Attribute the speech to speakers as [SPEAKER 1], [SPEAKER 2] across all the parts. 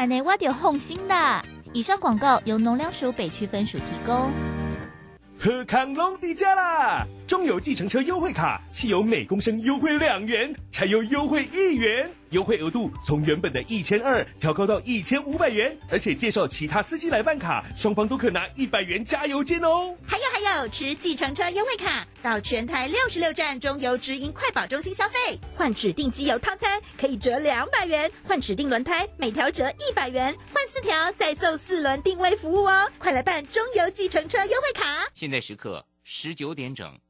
[SPEAKER 1] 安内挖点红心的。以上广告由农粮署北区分署提供。
[SPEAKER 2] 喝康龙迪家啦！中油计程车优惠卡，汽油每公升优惠两元，柴油优惠一元，优惠额度从原本的一千二调高到一千五百元，而且介绍其他司机来办卡，双方都可拿一百元加油金哦。
[SPEAKER 3] 还有还有，持计程车优惠卡到全台六十六站中油直营快保中心消费，换指定机油套餐可以折两百元，换指定轮胎每条折一百元，换四条再送四轮定位服务哦！快来办中油计程车优惠卡！
[SPEAKER 4] 现在时刻十九点整，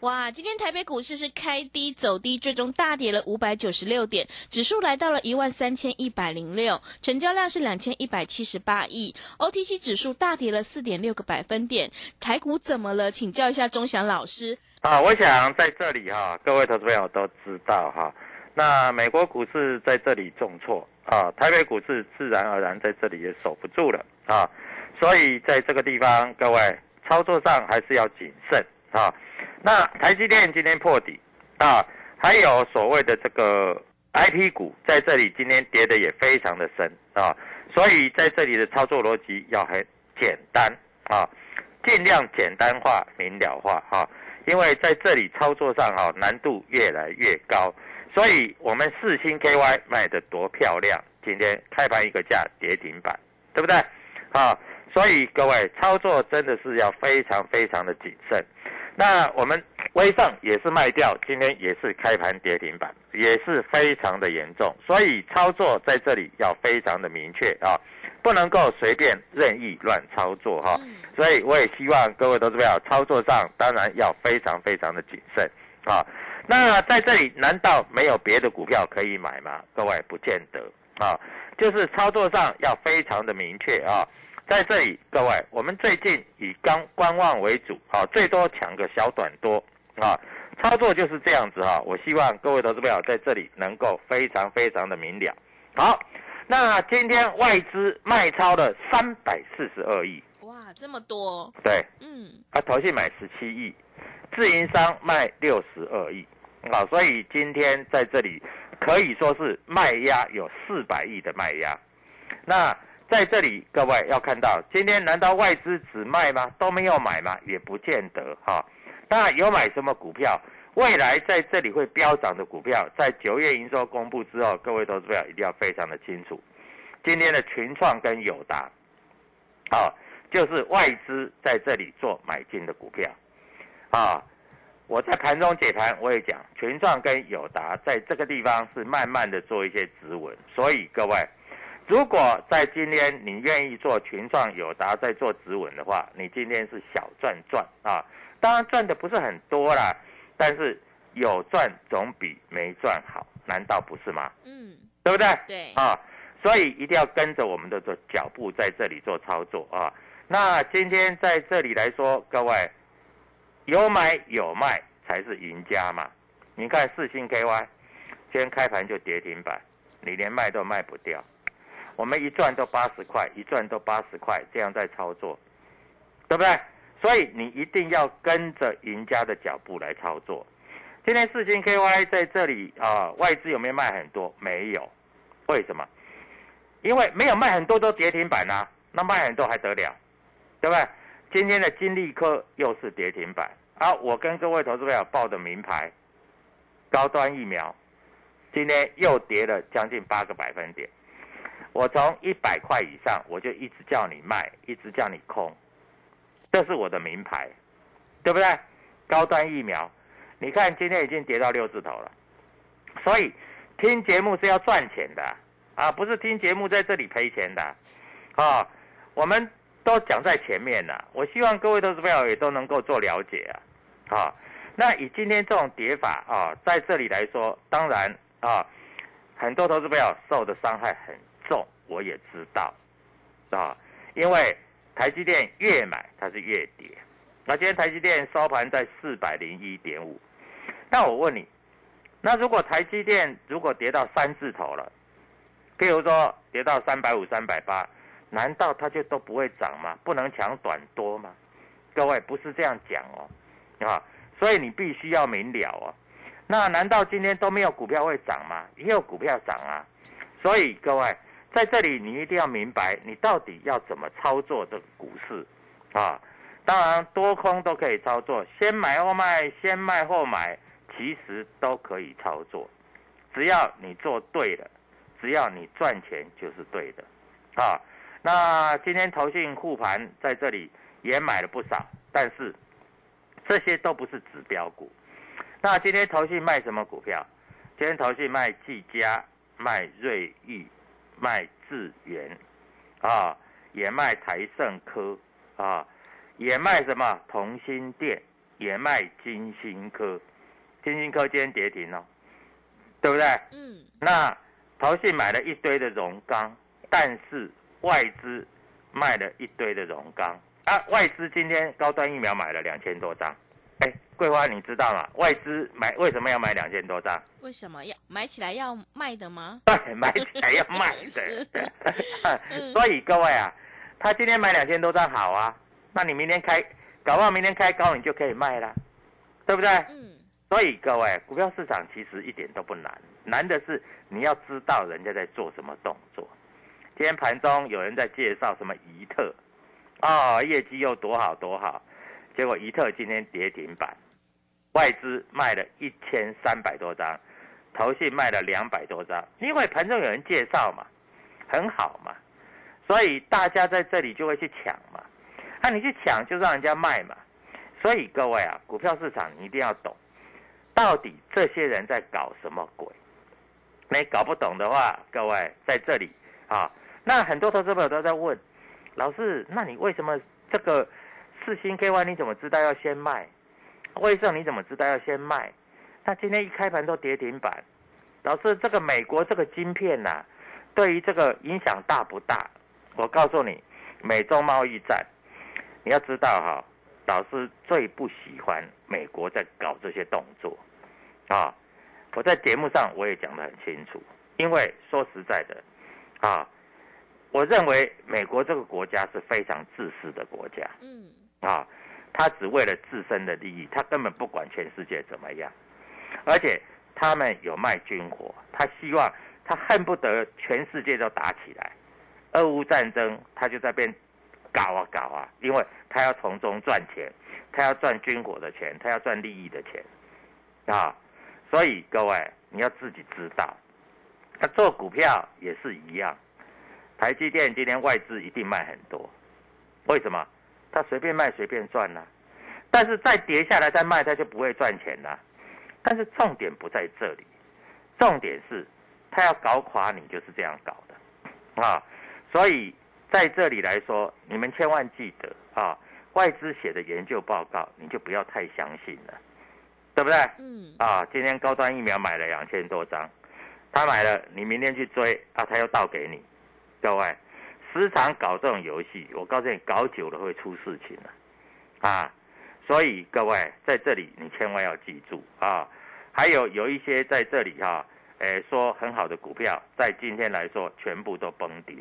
[SPEAKER 5] 哇，今天台北股市是开低走低，最终大跌了五百九十六点，指数来到了一万三千一百零六，成交量是两千一百七十八亿，OTC 指数大跌了四点六个百分点。台股怎么了？请教一下钟祥老师。
[SPEAKER 6] 啊，我想在这里哈，各位投资朋友都知道哈，那美国股市在这里重挫啊，台北股市自然而然在这里也守不住了啊，所以在这个地方，各位操作上还是要谨慎啊。那台积电今天破底啊，还有所谓的这个 I P 股在这里今天跌的也非常的深啊，所以在这里的操作逻辑要很简单啊，尽量简单化、明了化哈，因为在这里操作上哈难度越来越高，所以我们四星 K Y 卖的多漂亮，今天开盘一个价跌停板，对不对？啊，所以各位操作真的是要非常非常的谨慎。那我们微盛也是卖掉，今天也是开盘跌停板，也是非常的严重，所以操作在这里要非常的明确啊，不能够随便任意乱操作哈。所以我也希望各位投资朋友操作上当然要非常非常的谨慎啊。那在这里难道没有别的股票可以买吗？各位不见得啊，就是操作上要非常的明确啊。在这里，各位，我们最近以刚观望为主，啊，最多抢个小短多，啊，操作就是这样子哈。我希望各位投资朋友在这里能够非常非常的明了。好，那今天外资卖超了三百四十二亿，
[SPEAKER 5] 哇，这么多？
[SPEAKER 6] 对，
[SPEAKER 5] 嗯，
[SPEAKER 6] 啊，投信买十七亿，自营商卖六十二亿，啊，所以今天在这里可以说是卖压有四百亿的卖压，那。在这里，各位要看到，今天难道外资只卖吗？都没有买吗？也不见得哈。当然有买什么股票，未来在这里会飙涨的股票，在九月营收公布之后，各位投资者一定要非常的清楚。今天的群创跟友达，啊，就是外资在这里做买进的股票，啊，我在盘中解盘我也讲，群创跟友达在这个地方是慢慢的做一些止稳，所以各位。如果在今天你愿意做群创友达在做止稳的话，你今天是小赚赚啊，当然赚的不是很多啦，但是有赚总比没赚好，难道不是吗？
[SPEAKER 5] 嗯，
[SPEAKER 6] 对不对？
[SPEAKER 5] 对，
[SPEAKER 6] 啊，所以一定要跟着我们的做脚步在这里做操作啊。那今天在这里来说，各位有买有卖才是赢家嘛。你看四星 KY，今天开盘就跌停板，你连卖都卖不掉。我们一赚都八十块，一赚都八十块，这样在操作，对不对？所以你一定要跟着赢家的脚步来操作。今天四星 KY 在这里啊，外资有没有卖很多？没有，为什么？因为没有卖很多都跌停板啊，那卖很多还得了，对不对？今天的金利科又是跌停板啊！我跟各位投资朋友报的名牌高端疫苗，今天又跌了将近八个百分点。我从一百块以上，我就一直叫你卖，一直叫你空，这是我的名牌，对不对？高端疫苗，你看今天已经跌到六字头了，所以听节目是要赚钱的啊，不是听节目在这里赔钱的啊。我们都讲在前面了，我希望各位投资朋友也都能够做了解啊。啊，那以今天这种跌法啊，在这里来说，当然啊，很多投资朋友受的伤害很。重我也知道，啊，因为台积电越买它是越跌，那今天台积电收盘在四百零一点五，那我问你，那如果台积电如果跌到三字头了，譬如说跌到三百五、三百八，难道它就都不会涨吗？不能抢短多吗？各位不是这样讲哦，啊，所以你必须要明了哦。那难道今天都没有股票会涨吗？也有股票涨啊，所以各位。在这里，你一定要明白，你到底要怎么操作这个股市，啊，当然多空都可以操作，先买后卖，先卖后买，其实都可以操作，只要你做对了，只要你赚钱就是对的，啊，那今天投信护盘在这里也买了不少，但是这些都不是指标股，那今天投信卖什么股票？今天投信卖技嘉，卖瑞昱。卖智源，啊，也卖台盛科，啊，也卖什么？同心店，也卖金星科，金星科今天跌停哦，对不对？嗯。那投信买了一堆的荣钢，但是外资卖了一堆的荣钢。啊，外资今天高端疫苗买了两千多张。哎，桂花，你知道吗？外资买为什么要买两千多张？
[SPEAKER 5] 为什么要买起来要卖的吗？
[SPEAKER 6] 对，买起来要卖的。所以各位啊，他今天买两千多张好啊，那你明天开，搞不好明天开高你就可以卖了，对不对？嗯。所以各位，股票市场其实一点都不难，难的是你要知道人家在做什么动作。今天盘中有人在介绍什么怡特，哦，业绩又多好多好。结果怡特今天跌停板，外资卖了一千三百多张，投信卖了两百多张，因为盘中有人介绍嘛，很好嘛，所以大家在这里就会去抢嘛，那你去抢就让人家卖嘛，所以各位啊，股票市场你一定要懂，到底这些人在搞什么鬼？你搞不懂的话，各位在这里啊，那很多投资朋友都在问，老师，那你为什么这个？四星 KY 你怎么知道要先卖？威盛你怎么知道要先卖？那今天一开盘都跌停板，老师这个美国这个晶片呐，对于这个影响大不大？我告诉你，美中贸易战，你要知道哈，老师最不喜欢美国在搞这些动作啊！我在节目上我也讲得很清楚，因为说实在的啊，我认为美国这个国家是非常自私的国家。嗯。啊，他只为了自身的利益，他根本不管全世界怎么样，而且他们有卖军火，他希望他恨不得全世界都打起来，俄乌战争他就在边搞啊搞啊，因为他要从中赚钱，他要赚军火的钱，他要赚利益的钱，啊，所以各位你要自己知道，他做股票也是一样，台积电今天外资一定卖很多，为什么？他随便卖随便赚呐，但是再跌下来再卖他就不会赚钱了。但是重点不在这里，重点是他要搞垮你就是这样搞的啊。所以在这里来说，你们千万记得啊，外资写的研究报告你就不要太相信了，对不对？
[SPEAKER 5] 嗯，
[SPEAKER 6] 啊，今天高端疫苗买了两千多张，他买了，你明天去追啊，他又倒给你。各位，时常搞这种游戏，我告诉你，搞久了会出事情的啊。所以各位在这里，你千万要记住啊。还有有一些在这里哈、诶说很好的股票，在今天来说全部都崩跌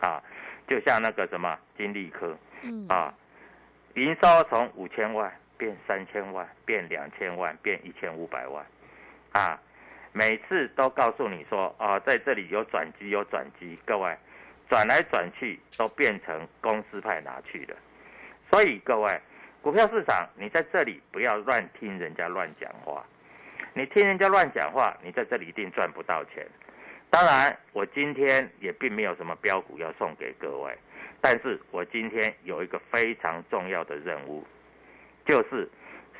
[SPEAKER 6] 啊，就像那个什么金利科
[SPEAKER 5] 嗯，
[SPEAKER 6] 啊，营收从五千万变三千万，变两千万，变一千五百万，啊，每次都告诉你说啊，在这里有转机，有转机，各位转来转去都变成公司派拿去的，所以各位股票市场，你在这里不要乱听人家乱讲话，你听人家乱讲话，你在这里一定赚不到钱。当然，我今天也并没有什么标股要送给各位，但是我今天有一个非常重要的任务，就是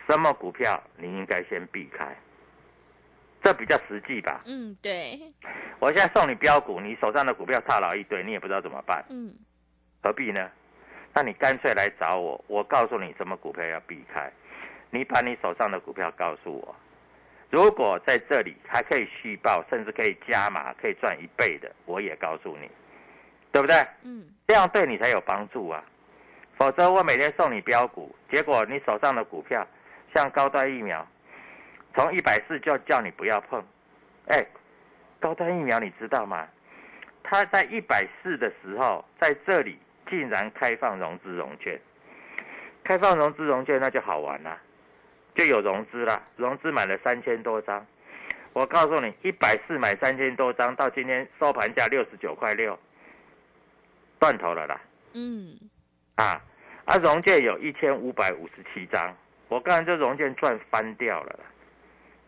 [SPEAKER 6] 什么股票你应该先避开，这比较实际吧。
[SPEAKER 5] 嗯，对，
[SPEAKER 6] 我现在送你标股，你手上的股票套牢一堆，你也不知道怎么办，
[SPEAKER 5] 嗯，
[SPEAKER 6] 何必呢？那你干脆来找我，我告诉你什么股票要避开，你把你手上的股票告诉我。如果在这里还可以续报，甚至可以加码，可以赚一倍的，我也告诉你，对不对？
[SPEAKER 5] 嗯，
[SPEAKER 6] 这样对你才有帮助啊。否则我每天送你标股，结果你手上的股票像高端疫苗，从一百四就叫你不要碰。哎，高端疫苗你知道吗？它在一百四的时候，在这里竟然开放融资融券，开放融资融券那就好玩了，就有融资了，融资买了三千多张。我告诉你，一百四买三千多张，到今天收盘价六十九块六，断头了啦。
[SPEAKER 5] 嗯，
[SPEAKER 6] 啊，啊，融券有一千五百五十七张，我刚才这融券赚翻掉了啦，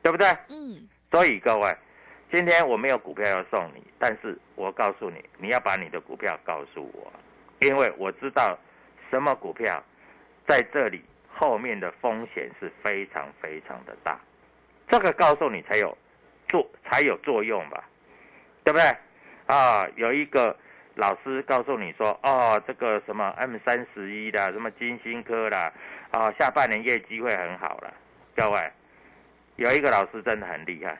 [SPEAKER 6] 对不对？
[SPEAKER 5] 嗯，
[SPEAKER 6] 所以各位，今天我没有股票要送你，但是我告诉你，你要把你的股票告诉我，因为我知道什么股票在这里后面的风险是非常非常的大，这个告诉你才有作才有作用吧，对不对？啊，有一个老师告诉你说，哦，这个什么 M 三十一的，什么金星科啦，啊，下半年业绩会很好了，各位。有一个老师真的很厉害，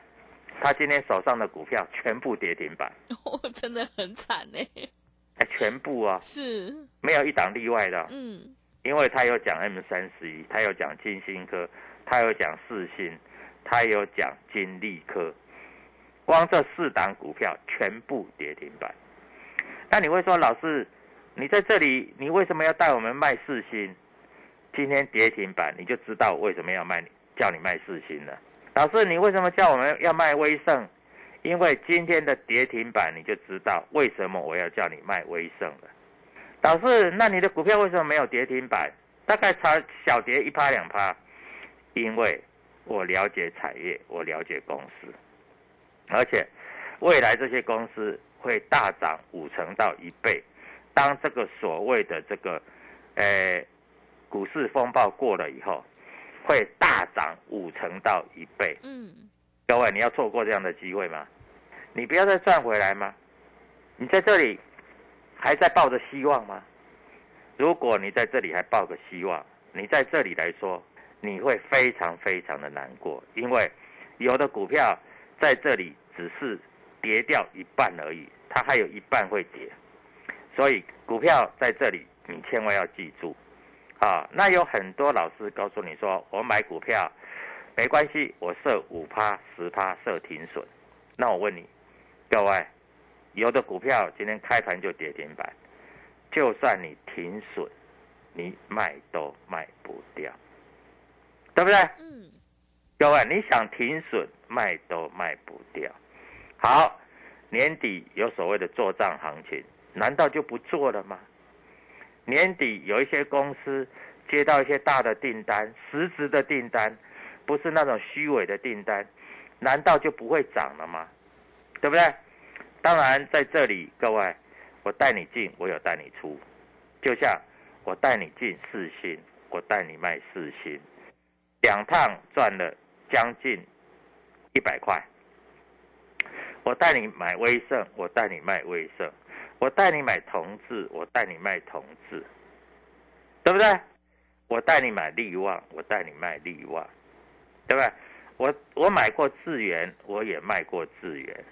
[SPEAKER 6] 他今天手上的股票全部跌停板，
[SPEAKER 5] 哦，真的很惨呢，
[SPEAKER 6] 哎，全部啊、
[SPEAKER 5] 是，
[SPEAKER 6] 没有一档例外的，
[SPEAKER 5] 嗯，
[SPEAKER 6] 因为他有讲 M 三十一，他有讲金星科，他有讲四星，他有讲金利科，光这四档股票全部跌停板。那你会说，老师，你在这里，你为什么要带我们卖四星？今天跌停板，你就知道我为什么要卖，叫你卖四星了。老师，你为什么叫我们要卖威盛？因为今天的跌停板，你就知道为什么我要叫你卖威盛了。老师，那你的股票为什么没有跌停板？大概差小跌一趴两趴，因为我了解产业，我了解公司，而且未来这些公司会大涨五成到一倍。当这个所谓的这个，呃，股市风暴过了以后，会大涨五成到一倍。
[SPEAKER 5] 嗯，
[SPEAKER 6] 各位，你要错过这样的机会吗？你不要再赚回来吗？你在这里还在抱着希望吗？如果你在这里还抱个希望，你在这里来说，你会非常非常的难过，因为有的股票在这里只是跌掉一半而已，它还有一半会跌，所以股票在这里你千万要记住。啊，那有很多老师告诉你说，我买股票没关系，我设五趴、十趴设停损。那我问你，各位，有的股票今天开盘就跌停板，就算你停损，你卖都卖不掉，对不对？
[SPEAKER 5] 嗯，
[SPEAKER 6] 各位，你想停损卖都卖不掉。好，年底有所谓的做账行情，难道就不做了吗？年底有一些公司接到一些大的订单，实质的订单，不是那种虚伪的订单，难道就不会涨了吗？对不对？当然，在这里，各位，我带你进，我有带你出，就像我带你进四星，我带你卖四星，两趟赚了将近一百块。我带你买威盛，我带你卖威盛，我带你买同志，我带你卖同志，对不对？我带你买利旺，我带你卖利旺，对不对？我我买过智源，我也卖过智源，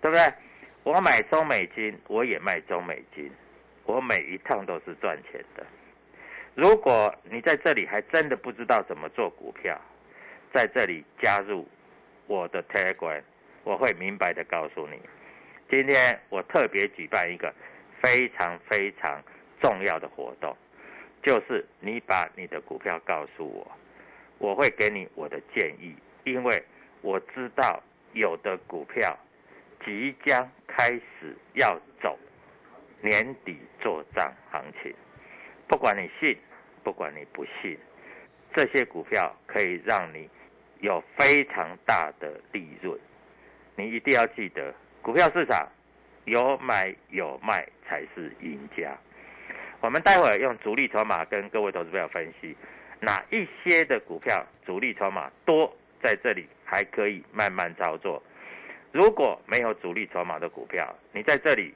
[SPEAKER 6] 对不对？我买中美金，我也卖中美金，我每一趟都是赚钱的。如果你在这里还真的不知道怎么做股票，在这里加入我的 Telegram，我会明白的告诉你。今天我特别举办一个非常非常重要的活动，就是你把你的股票告诉我，我会给你我的建议，因为我知道有的股票即将开始要走年底做账行情。不管你信，不管你不信，这些股票可以让你有非常大的利润。你一定要记得，股票市场有买有卖才是赢家。我们待会用主力筹码跟各位投资朋友分析，哪一些的股票主力筹码多，在这里还可以慢慢操作。如果没有主力筹码的股票，你在这里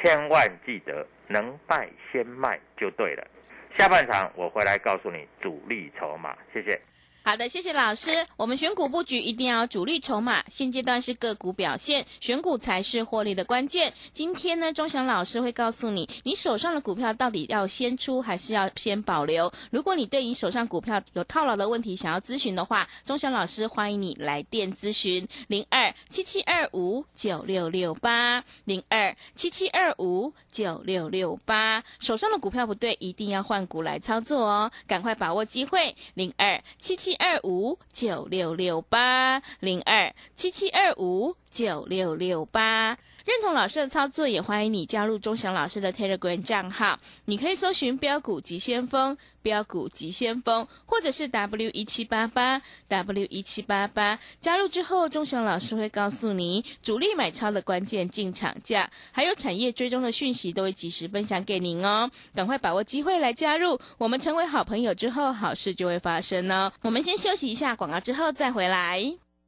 [SPEAKER 6] 千万记得能卖先卖就对了。下半场我回来告诉你主力筹码，谢谢。
[SPEAKER 5] 好的，谢谢老师。我们选股布局一定要主力筹码，现阶段是个股表现，选股才是获利的关键。今天呢，钟祥老师会告诉你，你手上的股票到底要先出还是要先保留。如果你对你手上股票有套牢的问题想要咨询的话，钟祥老师欢迎你来电咨询零二七七二五九六六八零二七七二五九六六八。手上的股票不对，一定要换股来操作哦，赶快把握机会零二七七。七二五九六六八零二七七二五九六六八，认同老师的操作，也欢迎你加入钟祥老师的 Telegram 账号。你可以搜寻“标股急先锋”、“标股急先锋”，或者是 W 一七八八 W 一七八八。加入之后，钟祥老师会告诉你主力买超的关键进场价，还有产业追踪的讯息，都会及时分享给您哦。赶快把握机会来加入，我们成为好朋友之后，好事就会发生哦。我们先休息一下广告，之后再回来。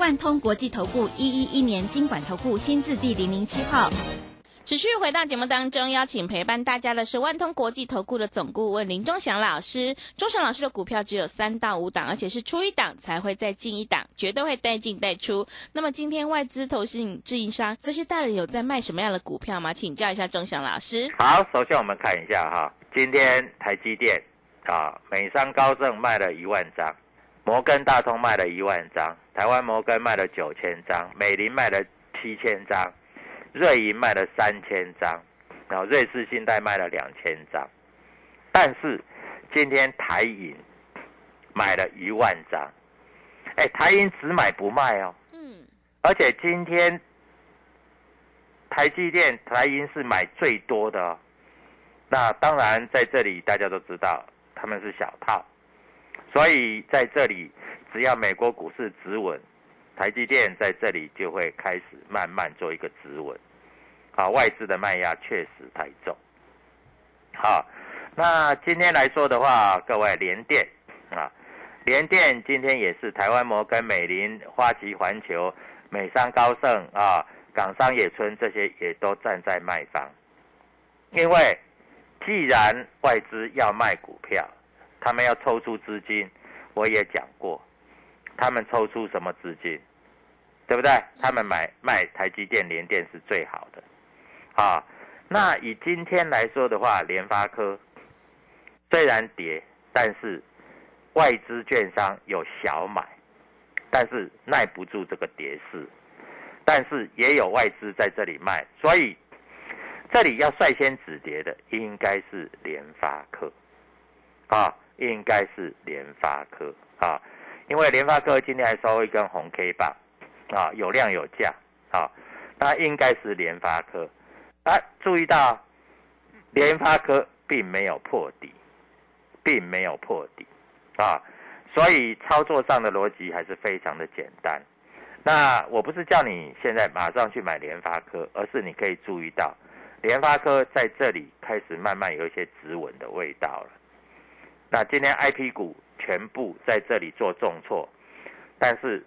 [SPEAKER 3] 万通国际投顾一一一年经管投顾新字第零零七号。
[SPEAKER 5] 持续回到节目当中，邀请陪伴大家的是万通国际投顾的总顾问林忠祥老师。忠祥老师的股票只有三到五档，而且是出一档才会再进一档，绝对会带进带出。那么今天外资、投信、自营商这些大人有在卖什么样的股票吗？请教一下忠祥老师。
[SPEAKER 6] 好，首先我们看一下哈，今天台积电啊，美商高盛卖了一万张，摩根大通卖了一万张，台湾摩根卖了九千张，美林卖了七千张。瑞银卖了三千张，然后瑞士信贷卖了两千张，但是今天台银买了一万张，哎，台银只买不卖哦，嗯，而且今天台积电台银是买最多的哦，那当然在这里大家都知道他们是小套，所以在这里只要美国股市止稳。台积电在这里就会开始慢慢做一个止稳，好，外资的卖压确实太重，好，那今天来说的话，各位联电啊，联电今天也是台湾摩根、美林、花旗环球、美商高盛啊、港商野村这些也都站在卖方，因为既然外资要卖股票，他们要抽出资金，我也讲过，他们抽出什么资金？对不对？他们买卖台积电、联电是最好的，啊，那以今天来说的话，联发科虽然跌，但是外资券商有小买，但是耐不住这个跌势，但是也有外资在这里卖，所以这里要率先止跌的应该是联发科，啊，应该是联发科啊，因为联发科今天还收一根红 K 棒。啊，有量有价，啊，那应该是联发科，啊，注意到联发科并没有破底，并没有破底，啊，所以操作上的逻辑还是非常的简单，那我不是叫你现在马上去买联发科，而是你可以注意到，联发科在这里开始慢慢有一些止稳的味道了。那今天 I P 股全部在这里做重挫，但是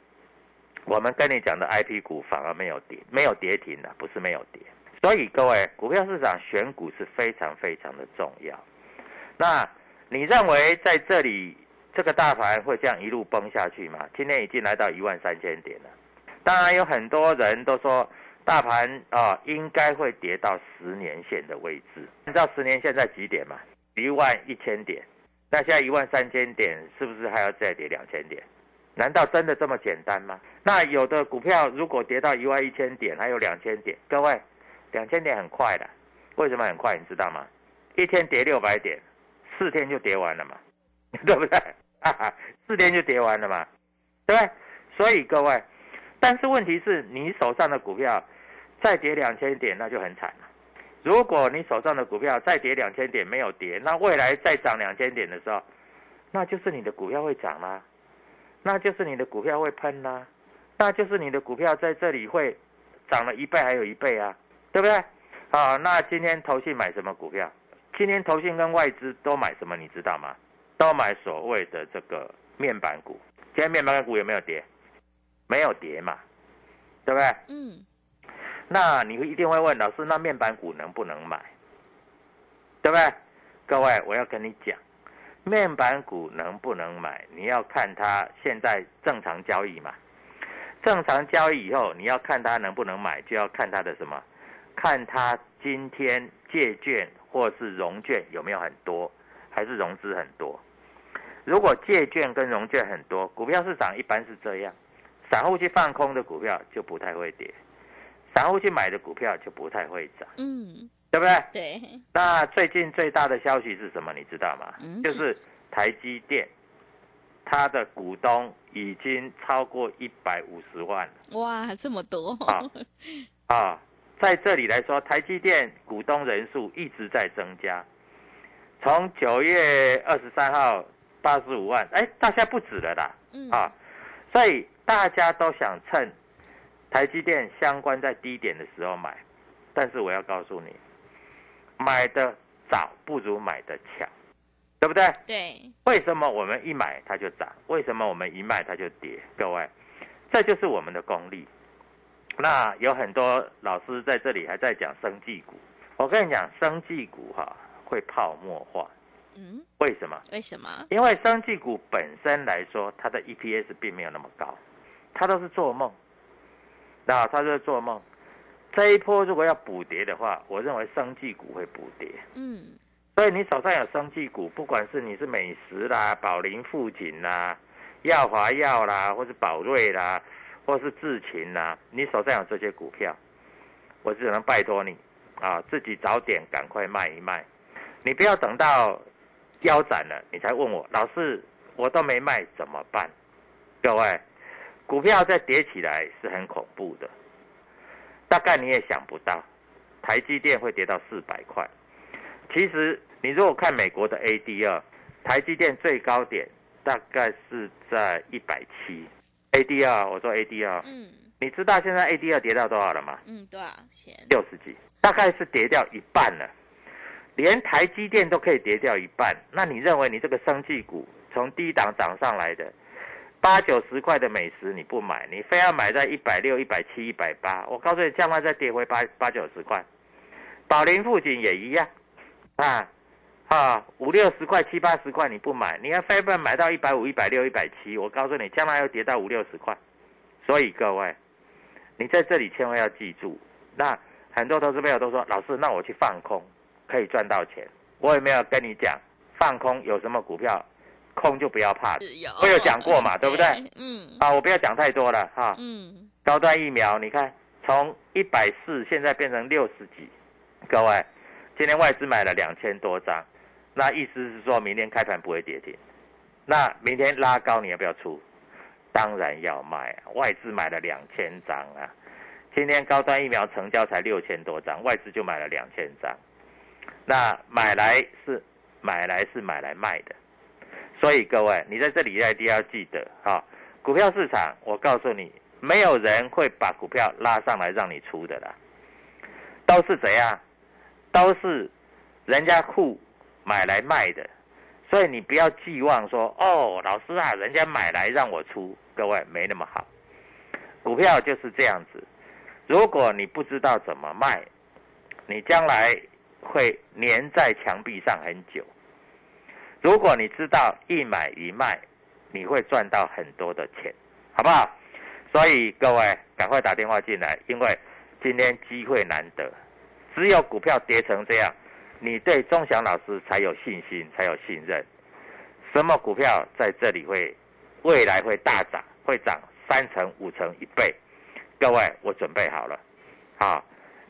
[SPEAKER 6] 我们跟你讲的 I P 股反而没有跌，没有跌停的，不是没有跌。所以各位，股票市场选股是非常非常的重要。那你认为在这里这个大盘会这样一路崩下去吗？今天已经来到一万三千点了。当然有很多人都说大盘啊应该会跌到十年线的位置。你知道十年线在几点吗？一万一千点。那现在一万三千点，是不是还要再跌两千点？难道真的这么简单吗？那有的股票如果跌到一万一千点，还有两千点，各位，两千点很快的。为什么很快？你知道吗？一天跌六百点，四天就跌完了嘛，对不对？四天就跌完了嘛，对不对？所以各位。但是问题是你手上的股票再跌两千点，那就很惨了。如果你手上的股票再跌两千点没有跌，那未来再涨两千点的时候，那就是你的股票会涨啦，那就是你的股票会喷啦，那就是你的股票在这里会涨了一倍还有一倍啊，对不对？好，那今天投信买什么股票？今天投信跟外资都买什么？你知道吗？都买所谓的这个面板股。今天面板股有没有跌？没有跌嘛，对不对？嗯。那你一定会问老师，那面板股能不能买？对不对？各位，我要跟你讲，面板股能不能买，你要看它现在正常交易嘛。正常交易以后，你要看它能不能买，就要看它的什么？看它今天借券或是融券有没有很多，还是融资很多？如果借券跟融券很多，股票市场一般是这样。散户去放空的股票就不太会跌，散户去买的股票就不太会涨，嗯，对不对？
[SPEAKER 5] 对。
[SPEAKER 6] 那最近最大的消息是什么？你知道吗？就是台积电，它的股东已经超过一百五十万。
[SPEAKER 5] 哇，这么多！
[SPEAKER 6] 啊啊，在这里来说，台积电股东人数一直在增加，从九月二十三号八十五万，哎，大家不止了啦，啊，所以。大家都想趁台积电相关在低点的时候买，但是我要告诉你，买的早不如买的巧，对不对？
[SPEAKER 5] 对。
[SPEAKER 6] 为什么我们一买它就涨？为什么我们一卖它就跌？各位，这就是我们的功力。那有很多老师在这里还在讲生技股，我跟你讲，生技股哈会泡沫化。嗯。为什么？
[SPEAKER 5] 为什么？
[SPEAKER 6] 因为生技股本身来说，它的 EPS 并没有那么高。它都是做梦，那他在做梦。这一波如果要补跌的话，我认为生技股会补跌。嗯，所以你手上有生技股，不管是你是美食啦、宝林富锦啦、耀华药啦，或是宝瑞啦，或是智勤啦，你手上有这些股票，我只能拜托你啊，自己早点赶快卖一卖。你不要等到腰斩了，你才问我，老师，我都没卖怎么办？各位。股票再跌起来是很恐怖的，大概你也想不到，台积电会跌到四百块。其实你如果看美国的 ADR，台积电最高点大概是在一百七。ADR，我说 ADR，嗯，你知道现在 ADR 跌到多少了吗？
[SPEAKER 5] 嗯，多少钱？
[SPEAKER 6] 六十几，大概是跌掉一半了。连台积电都可以跌掉一半，那你认为你这个生技股从低档涨上来的？八九十块的美食你不买，你非要买在一百六、一百七、一百八。我告诉你，将来再跌回八八九十块。宝林附近也一样，啊啊五六十块、七八十块你不买，你要非要买到一百五、一百六、一百七。我告诉你，将来要跌到五六十块。所以各位，你在这里千万要记住。那很多投资朋友都说，老师，那我去放空可以赚到钱。我有没有跟你讲，放空有什么股票？空就不要怕，我有讲过嘛，对不对？嗯。啊，我不要讲太多了哈。嗯。高端疫苗，你看从一百四现在变成六十几，各位，今天外资买了两千多张，那意思是说明天开盘不会跌停。那明天拉高你要不要出？当然要卖啊！外资买了两千张啊，今天高端疫苗成交才六千多张，外资就买了两千张。那买来是买来是买来卖的。所以各位，你在这里一定要记得哈，股票市场，我告诉你，没有人会把股票拉上来让你出的啦，都是怎样？都是人家库买来卖的，所以你不要寄望说哦，老师啊，人家买来让我出，各位没那么好。股票就是这样子，如果你不知道怎么卖，你将来会粘在墙壁上很久。如果你知道一买一卖，你会赚到很多的钱，好不好？所以各位赶快打电话进来，因为今天机会难得，只有股票跌成这样，你对钟祥老师才有信心，才有信任。什么股票在这里会未来会大涨，会涨三成、五成、一倍？各位，我准备好了，好，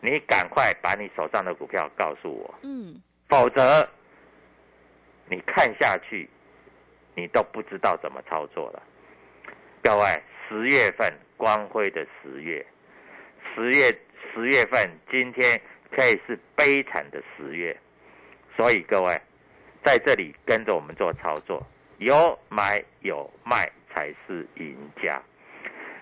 [SPEAKER 6] 你赶快把你手上的股票告诉我，
[SPEAKER 5] 嗯，
[SPEAKER 6] 否则你看下去，你都不知道怎么操作了。各位，十月份光辉的十月，十月十月份今天可以是悲惨的十月，所以各位在这里跟着我们做操作，有买有卖才是赢家。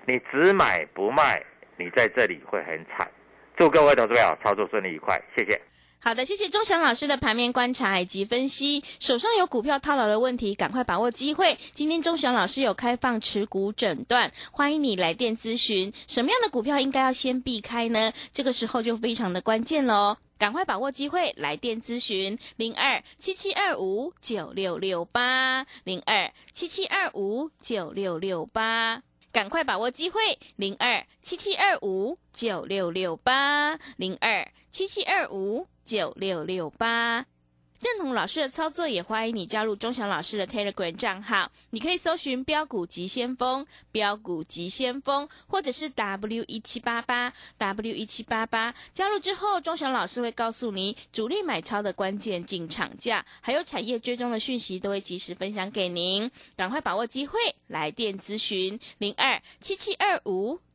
[SPEAKER 6] 你只买不卖，你在这里会很惨。祝各位投资朋友操作顺利愉快，谢谢。
[SPEAKER 5] 好的，谢谢钟祥老师的盘面观察以及分析。手上有股票套牢的问题，赶快把握机会。今天钟祥老师有开放持股诊断，欢迎你来电咨询。什么样的股票应该要先避开呢？这个时候就非常的关键喽。赶快把握机会，来电咨询零二七七二五九六六八零二七七二五九六六八。赶快把握机会，零二七七二五九六六八零二七七二五九六六八。认同老师的操作，也欢迎你加入钟祥老师的 Telegram 账号。你可以搜寻“标股急先锋”、“标股急先锋”，或者是 W 一七八八 W 一七八八。加入之后，钟祥老师会告诉你主力买超的关键进场价，还有产业追踪的讯息，都会及时分享给您。赶快把握机会，来电咨询零二七七二五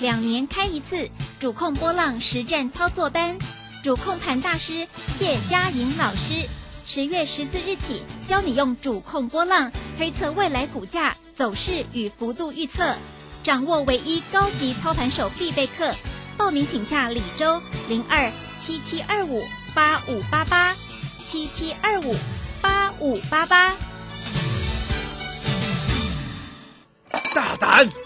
[SPEAKER 3] 两年开一次主控波浪实战操作班，主控盘大师谢佳莹老师，十月十四日起教你用主控波浪推测未来股价走势与幅度预测，掌握唯一高级操盘手必备课。报名请假李周零二七七二五八五八八七七二五八五八八。
[SPEAKER 7] 大胆！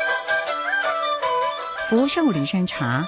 [SPEAKER 8] 福寿梨山茶